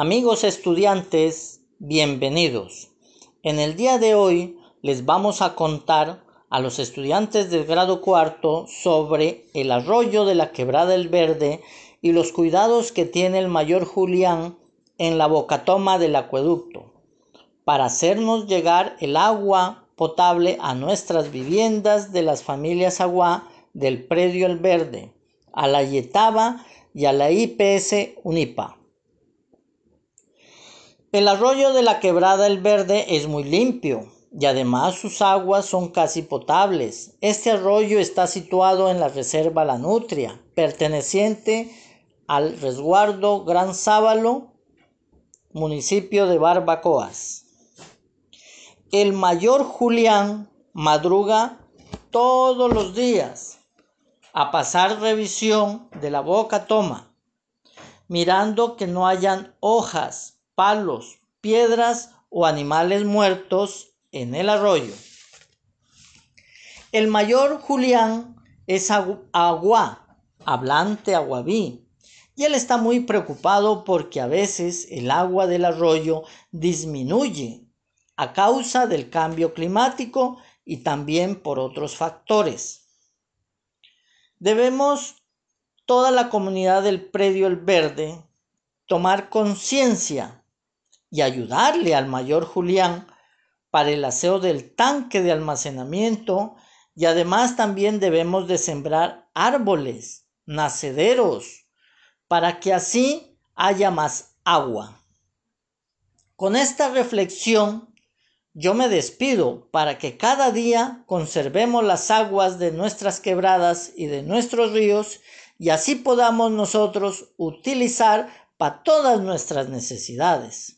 Amigos estudiantes, bienvenidos. En el día de hoy les vamos a contar a los estudiantes del grado cuarto sobre el arroyo de la Quebrada del Verde y los cuidados que tiene el mayor Julián en la bocatoma del acueducto para hacernos llegar el agua potable a nuestras viviendas de las familias Agua del Predio El Verde, a la Yetaba y a la IPS Unipa. El arroyo de la quebrada El Verde es muy limpio y además sus aguas son casi potables. Este arroyo está situado en la reserva La Nutria, perteneciente al resguardo Gran Sábalo, municipio de Barbacoas. El mayor Julián madruga todos los días a pasar revisión de la boca toma, mirando que no hayan hojas palos, piedras o animales muertos en el arroyo. El mayor Julián es agua, hablante aguabí, y él está muy preocupado porque a veces el agua del arroyo disminuye a causa del cambio climático y también por otros factores. Debemos toda la comunidad del predio El Verde tomar conciencia y ayudarle al mayor Julián para el aseo del tanque de almacenamiento y además también debemos de sembrar árboles, nacederos, para que así haya más agua. Con esta reflexión yo me despido para que cada día conservemos las aguas de nuestras quebradas y de nuestros ríos y así podamos nosotros utilizar para todas nuestras necesidades.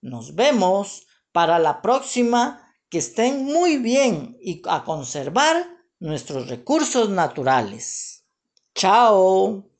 Nos vemos para la próxima. Que estén muy bien y a conservar nuestros recursos naturales. Chao.